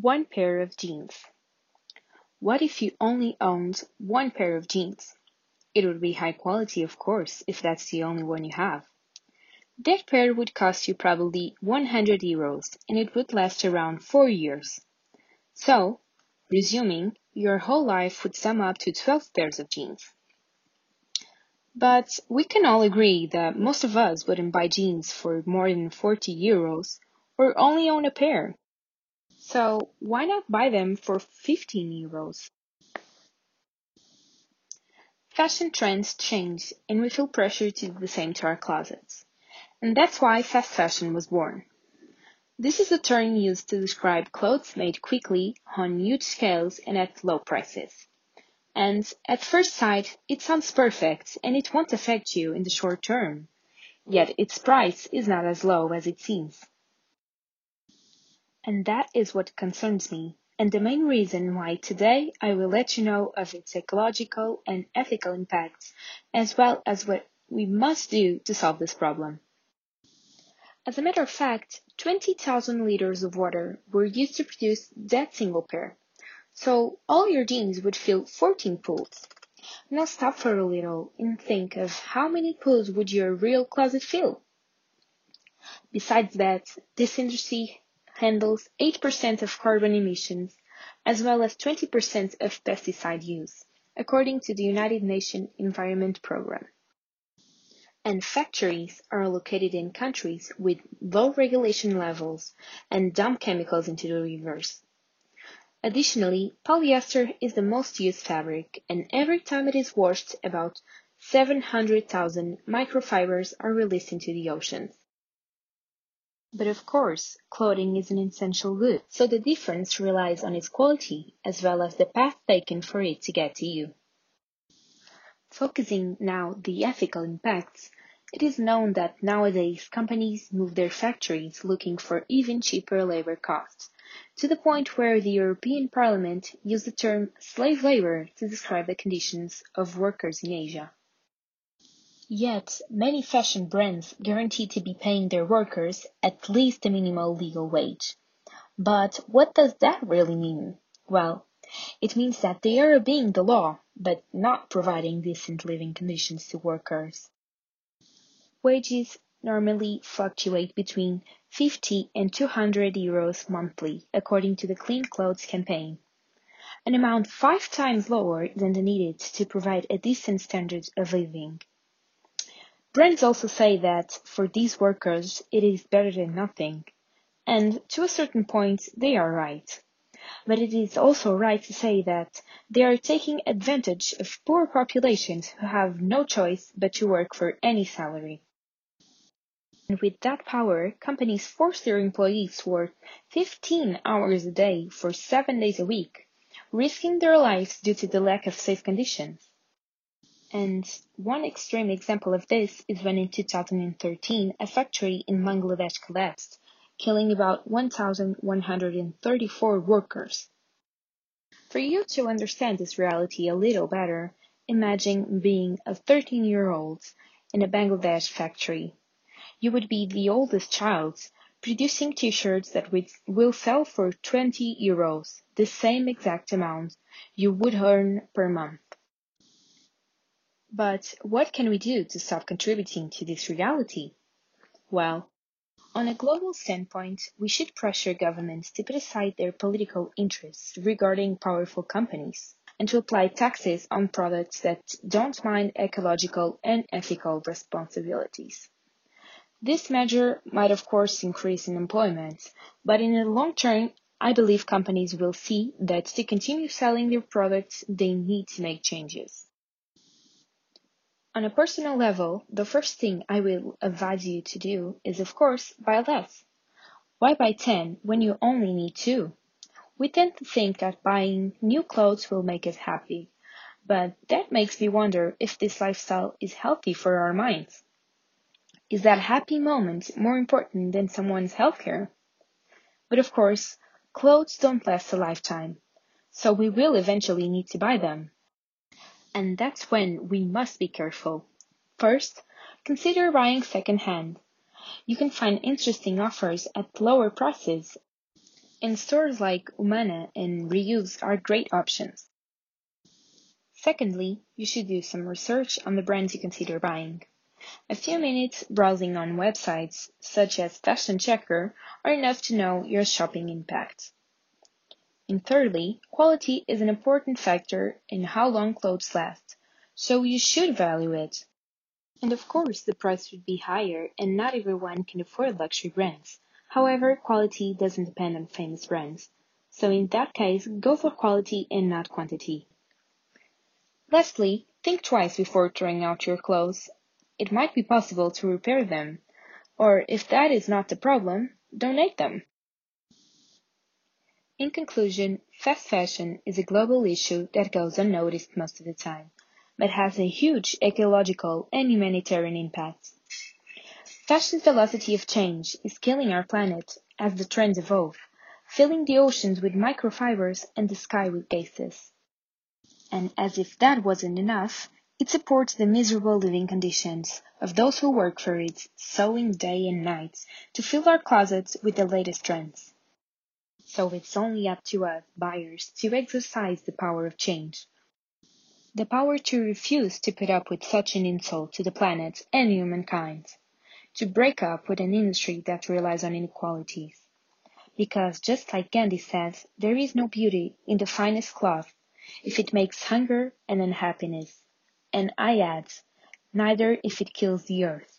One pair of jeans. What if you only owned one pair of jeans? It would be high quality, of course, if that's the only one you have. That pair would cost you probably 100 euros and it would last around 4 years. So, resuming, your whole life would sum up to 12 pairs of jeans. But we can all agree that most of us wouldn't buy jeans for more than 40 euros or only own a pair. So why not buy them for 15 euros? Fashion trends change and we feel pressure to do the same to our closets. And that's why fast fashion was born. This is a term used to describe clothes made quickly on huge scales and at low prices. And at first sight, it sounds perfect and it won't affect you in the short term. Yet its price is not as low as it seems. And that is what concerns me, and the main reason why today I will let you know of its ecological and ethical impacts, as well as what we must do to solve this problem. As a matter of fact, 20,000 liters of water were used to produce that single pair. So all your jeans would fill 14 pools. Now stop for a little and think of how many pools would your real closet fill? Besides that, this industry handles 8% of carbon emissions, as well as 20% of pesticide use, according to the United Nations Environment Programme. And factories are located in countries with low regulation levels and dump chemicals into the rivers. Additionally, polyester is the most used fabric, and every time it is washed, about 700,000 microfibers are released into the oceans. But of course, clothing is an essential good, so the difference relies on its quality as well as the path taken for it to get to you. Focusing now the ethical impacts, it is known that nowadays companies move their factories looking for even cheaper labor costs, to the point where the European Parliament used the term slave labor to describe the conditions of workers in Asia. Yet, many fashion brands guarantee to be paying their workers at least the minimal legal wage. But what does that really mean? Well, it means that they are obeying the law, but not providing decent living conditions to workers. Wages normally fluctuate between 50 and 200 euros monthly, according to the Clean Clothes campaign, an amount five times lower than the needed to provide a decent standard of living. Brands also say that for these workers it is better than nothing. And to a certain point, they are right. But it is also right to say that they are taking advantage of poor populations who have no choice but to work for any salary. And with that power, companies force their employees to work 15 hours a day for 7 days a week, risking their lives due to the lack of safe conditions. And one extreme example of this is when in 2013 a factory in Bangladesh collapsed, killing about 1,134 workers. For you to understand this reality a little better, imagine being a 13 year old in a Bangladesh factory. You would be the oldest child producing t-shirts that will sell for 20 euros, the same exact amount you would earn per month. But what can we do to stop contributing to this reality? Well, on a global standpoint, we should pressure governments to put aside their political interests regarding powerful companies and to apply taxes on products that don't mind ecological and ethical responsibilities. This measure might of course increase unemployment, but in the long term, I believe companies will see that to continue selling their products, they need to make changes. On a personal level, the first thing I will advise you to do is, of course, buy less. Why buy 10 when you only need 2? We tend to think that buying new clothes will make us happy, but that makes me wonder if this lifestyle is healthy for our minds. Is that happy moment more important than someone's healthcare? But of course, clothes don't last a lifetime, so we will eventually need to buy them. And that's when we must be careful. First, consider buying second hand. You can find interesting offers at lower prices. and stores like Humana and Reuse are great options. Secondly, you should do some research on the brands you consider buying. A few minutes browsing on websites such as Fashion Checker are enough to know your shopping impact. And thirdly, quality is an important factor in how long clothes last, so you should value it. And of course, the price should be higher and not everyone can afford luxury brands. However, quality doesn't depend on famous brands. So in that case, go for quality and not quantity. Lastly, think twice before throwing out your clothes. It might be possible to repair them. Or if that is not the problem, donate them. In conclusion, fast fashion is a global issue that goes unnoticed most of the time, but has a huge ecological and humanitarian impact. Fashion's velocity of change is killing our planet as the trends evolve, filling the oceans with microfibers and the sky with gases. And as if that wasn't enough, it supports the miserable living conditions of those who work for it, sewing day and night to fill our closets with the latest trends. So it's only up to us, buyers, to exercise the power of change. The power to refuse to put up with such an insult to the planet and humankind to break up with an industry that relies on inequalities. Because just like Gandhi says, there is no beauty in the finest cloth if it makes hunger and unhappiness. And I add, neither if it kills the earth.